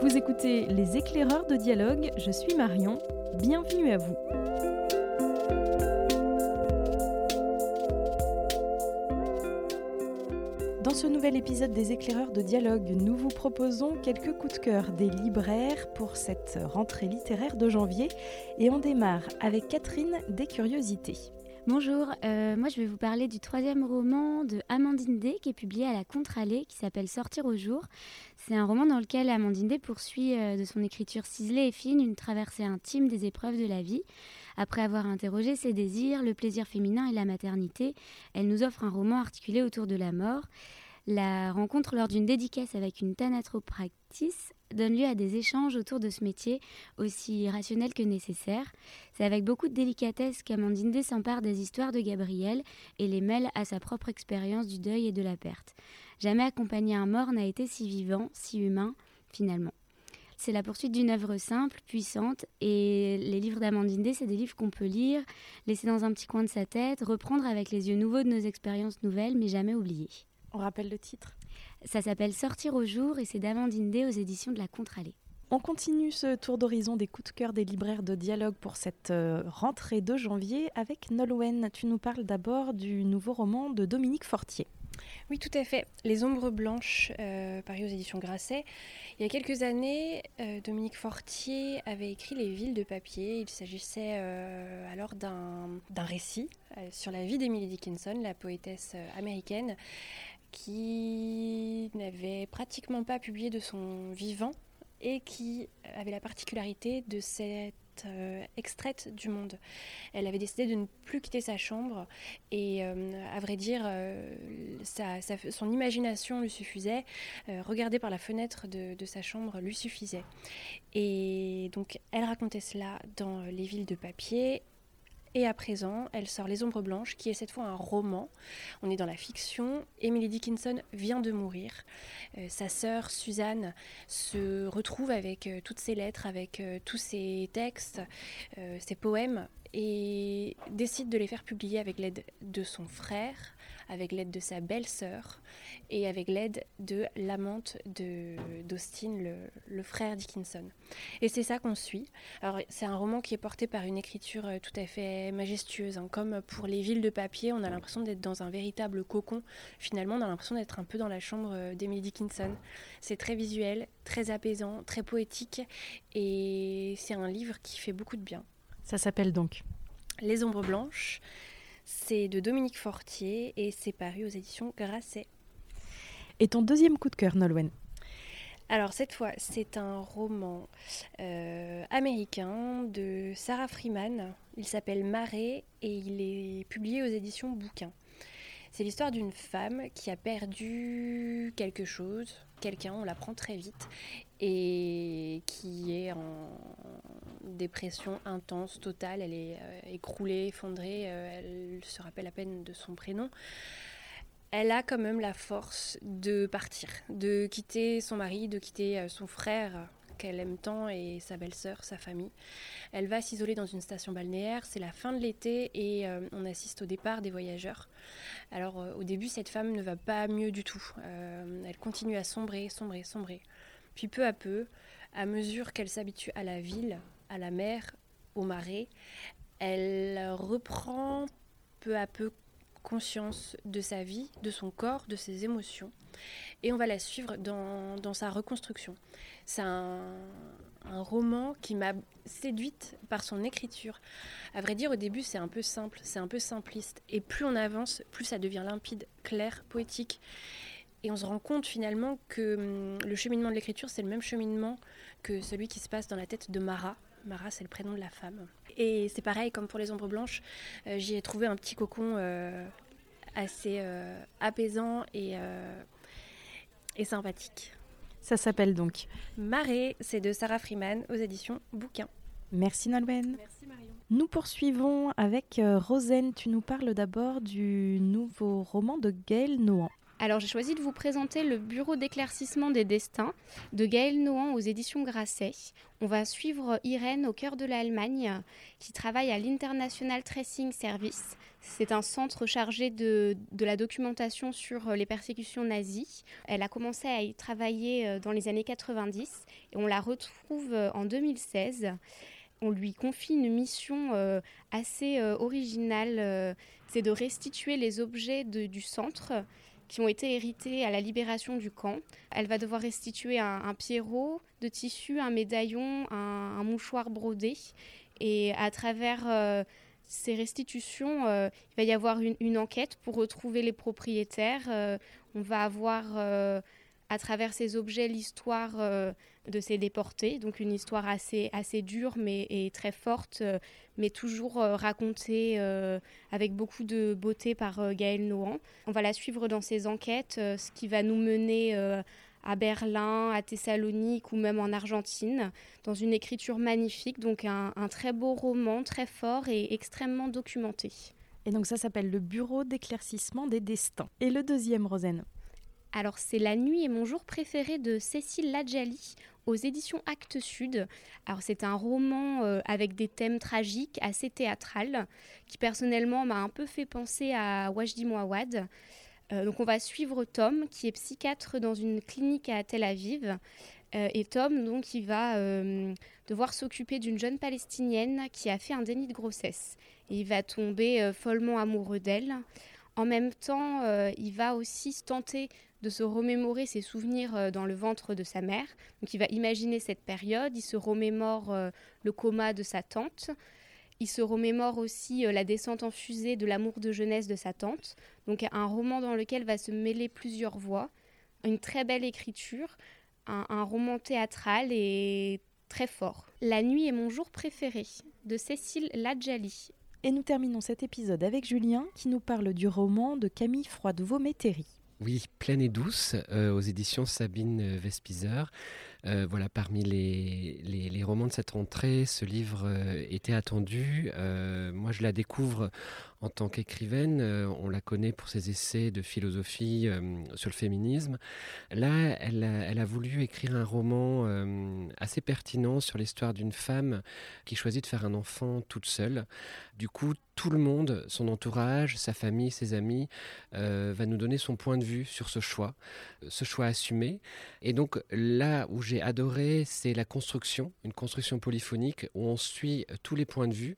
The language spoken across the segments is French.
Vous écoutez Les éclaireurs de dialogue, je suis Marion, bienvenue à vous. Dans ce nouvel épisode des éclaireurs de dialogue, nous vous proposons quelques coups de cœur des libraires pour cette rentrée littéraire de janvier et on démarre avec Catherine des Curiosités. Bonjour, euh, moi je vais vous parler du troisième roman de Amandine Day qui est publié à la Contre-Allée qui s'appelle Sortir au jour. C'est un roman dans lequel Amandine Day poursuit euh, de son écriture ciselée et fine une traversée intime des épreuves de la vie. Après avoir interrogé ses désirs, le plaisir féminin et la maternité, elle nous offre un roman articulé autour de la mort. La rencontre lors d'une dédicace avec une thanatropractice donne lieu à des échanges autour de ce métier aussi rationnel que nécessaire. C'est avec beaucoup de délicatesse qu'Amandine s'empare des histoires de Gabriel et les mêle à sa propre expérience du deuil et de la perte. Jamais accompagner un mort n'a été si vivant, si humain, finalement. C'est la poursuite d'une œuvre simple, puissante, et les livres d'Amandine c'est des livres qu'on peut lire, laisser dans un petit coin de sa tête, reprendre avec les yeux nouveaux de nos expériences nouvelles, mais jamais oublier. On rappelle le titre Ça s'appelle Sortir au jour et c'est d'Amandine D aux éditions de la Contre-Allée. On continue ce tour d'horizon des coups de cœur des libraires de dialogue pour cette euh, rentrée de janvier avec Nolwenn. Tu nous parles d'abord du nouveau roman de Dominique Fortier. Oui, tout à fait. Les Ombres Blanches, euh, paru aux éditions Grasset. Il y a quelques années, euh, Dominique Fortier avait écrit Les Villes de papier. Il s'agissait euh, alors d'un récit sur la vie d'Emily Dickinson, la poétesse américaine, qui n'avait pratiquement pas publié de son vivant et qui avait la particularité de s'être euh, extraite du monde. Elle avait décidé de ne plus quitter sa chambre et euh, à vrai dire, euh, son imagination lui suffisait, regarder par la fenêtre de, sa chambre lui suffisait. Et donc elle racontait cela dans Les villes de papier et à présent, elle sort Les Ombres Blanches, qui est cette fois un roman. On est dans la fiction. Emily Dickinson vient de mourir. Euh, sa sœur Suzanne se retrouve avec euh, toutes ses lettres, avec euh, tous ses textes, ses poèmes, et décide de les faire publier avec l'aide de son frère, avec l'aide de sa belle-sœur et avec l'aide de l'amante d'Austin, le, frère Dickinson. Et c'est ça qu'on suit. Alors c'est un roman qui est porté par une écriture euh, tout à fait majestueuse. Hein. Comme pour les villes de papier, on a l'impression d'être dans un véritable cocon. Finalement, on a l'impression d'être un peu dans la chambre euh, d'Emily Dickinson. C'est très visuel, très apaisant, très poétique et c'est un livre qui fait beaucoup de bien. Ça s'appelle donc Les Ombres Blanches. C'est de Dominique Fortier et c'est paru aux éditions Grasset. Et ton deuxième coup de cœur, Nolwenn alors cette fois, c'est un roman euh, américain de Sarah Freeman. Il s'appelle Marée et il est publié aux éditions Bouquin. C'est l'histoire d'une femme qui a perdu quelque chose, quelqu'un, on l'apprend très vite, et qui est en dépression intense, totale. Elle est euh, écroulée, effondrée, euh, elle se rappelle à peine de son prénom. Elle a quand même la force de partir, de quitter son mari, de quitter euh, son frère qu'elle aime tant et sa belle-sœur, sa famille. Elle va s'isoler dans une station balnéaire, c'est la fin de l'été et on assiste au départ des voyageurs. Alors au début, cette femme ne va pas mieux du tout. Elle continue à sombrer, sombrer, sombrer. Puis peu à peu, à mesure qu'elle s'habitue à la ville, à la mer, au marais, elle reprend peu à peu conscience de sa vie, de son corps, de ses émotions. Et on va la suivre dans, dans sa reconstruction. C'est un, un, roman qui m'a séduite par son écriture. À vrai dire, au début, c'est un peu simple, c'est un peu simpliste. Et plus on avance, plus ça devient limpide, clair, poétique. Et on se rend compte finalement que hum, le cheminement de l'écriture, c'est le même cheminement que celui qui se passe dans la tête de Mara. Mara, c'est le prénom de la femme. Et c'est pareil, comme pour les ombres blanches, euh, j'y ai trouvé un petit cocon euh, assez euh, apaisant et, et sympathique. Ça s'appelle donc Marée, c'est de Sarah Freeman aux éditions Bouquin. Merci Nolwenn. Merci Marion. Nous poursuivons avec Rosen. Tu nous parles d'abord du nouveau roman de Gaël Nohan. Alors j'ai choisi de vous présenter le Bureau d'éclaircissement des destins de Gaël Nohan aux éditions Grasset. On va suivre Irène au cœur de l'Allemagne qui travaille à l'International Tracing Service. C'est un centre chargé de, la documentation sur les persécutions nazies. Elle a commencé à y travailler dans les années 90 et on la retrouve en 2016 on lui confie une mission euh, assez euh, originale, euh, c'est de restituer les objets du centre qui ont été hérités à la libération du camp. Elle va devoir restituer un, pierrot de tissu, un médaillon, un, mouchoir brodé. Et à travers ces restitutions, il va y avoir une, une, enquête pour retrouver les propriétaires. on va avoir à travers ces objets l'histoire euh, de ces déportés, donc une histoire assez, assez dure mais et très forte, euh, mais toujours euh, racontée avec beaucoup de beauté par Gaël Nohan. On va la suivre dans ses enquêtes, ce qui va nous mener à Berlin, à Thessalonique ou même en Argentine, dans une écriture magnifique, donc un, un très beau roman, très fort et extrêmement documenté. Et donc ça s'appelle Le Bureau d'éclaircissement des destins. Et le deuxième, Rosen alors c'est La nuit et mon jour préféré de Cécile Ladjali aux éditions Actes Sud. Alors c'est un roman euh, avec des thèmes tragiques, assez théâtral, qui personnellement m'a un peu fait penser à Wajdi Mouawad. Euh, donc on va suivre Tom, qui est psychiatre dans une clinique à Tel Aviv. Euh, et Tom, donc, il va devoir s'occuper d'une jeune Palestinienne qui a fait un déni de grossesse. Et il va tomber follement amoureux d'elle. En même temps, il va aussi tenter de se remémorer ses souvenirs euh, dans le ventre de sa mère. Donc il va imaginer cette période, il se remémore euh, le coma de sa tante, il se remémore aussi euh, la descente en fusée de l'amour de jeunesse de sa tante. Donc un roman dans lequel va se mêler plusieurs voix, une très belle écriture, un, roman théâtral et très fort. La nuit est mon jour préféré de Cécile Ladjali. Et nous terminons cet épisode avec Julien qui nous parle du roman de Camille Froidevaux-Métairie. Oui, Pleine et douce, euh, aux éditions Sabine Vespizer. Euh, voilà, parmi les, romans de cette rentrée, ce livre euh, était attendu. moi, je la découvre en tant qu'écrivaine. on la connaît pour ses essais de philosophie sur le féminisme. Là, elle a, voulu écrire un roman assez pertinent sur l'histoire d'une femme qui choisit de faire un enfant toute seule. Du coup, tout le monde, son entourage, sa famille, ses amis, va nous donner son point de vue sur ce choix, ce choix assumé. Et donc là où j'ai adoré, c'est la construction, une construction polyphonique où on suit tous les points de vue.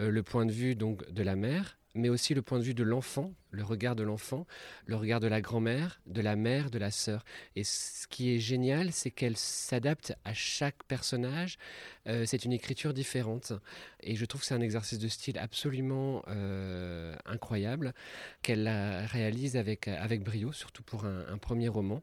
Euh, le point de vue donc de la mère, mais aussi le point de vue de l'enfant, le regard de l'enfant, le regard de la grand-mère, de la mère, de la sœur. Et ce qui est génial, c'est qu'elle s'adapte à chaque personnage. Euh, c'est une écriture différente. Et je trouve que c'est un exercice de style absolument euh, incroyable qu'elle réalise avec, avec brio, surtout pour un, premier roman.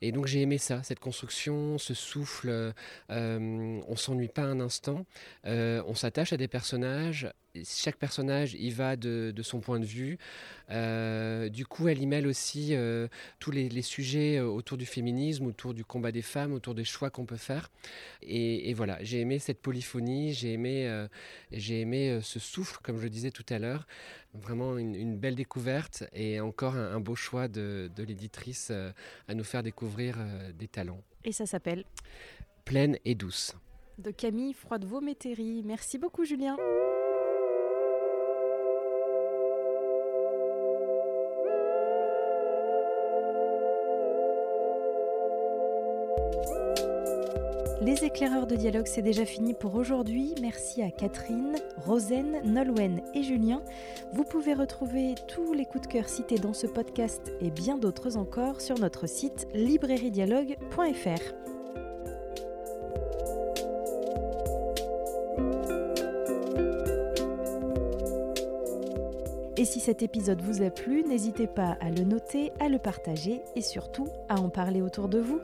Et donc j'ai aimé ça, cette construction, ce souffle. Euh, on s'ennuie pas un instant. on s'attache à des personnages chaque personnage y va de, son point de vue. Euh, du coup, elle y mêle aussi euh, tous les, sujets euh, autour du féminisme, autour du combat des femmes, autour des choix qu'on peut faire. Et, voilà, j'ai aimé cette polyphonie, j'ai aimé, j'ai aimé ce souffle, comme je le disais tout à l'heure. Vraiment une, belle découverte et encore un, beau choix de, de l'éditrice à nous faire découvrir des talents. Et ça s'appelle Pleine et douce. De Camille Froidevaux-Métairie. Merci beaucoup, Julien. Les éclaireurs de dialogue, c'est déjà fini pour aujourd'hui. Merci à Catherine, Rosen, Nolwenn et Julien. Vous pouvez retrouver tous les coups de cœur cités dans ce podcast et bien d'autres encore sur notre site librairiedialogue.fr. Et si cet épisode vous a plu, n'hésitez pas à le noter, à le partager et surtout à en parler autour de vous.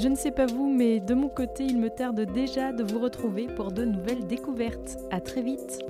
Je ne sais pas vous, mais de mon côté, il me tarde déjà de vous retrouver pour de nouvelles découvertes. À très vite!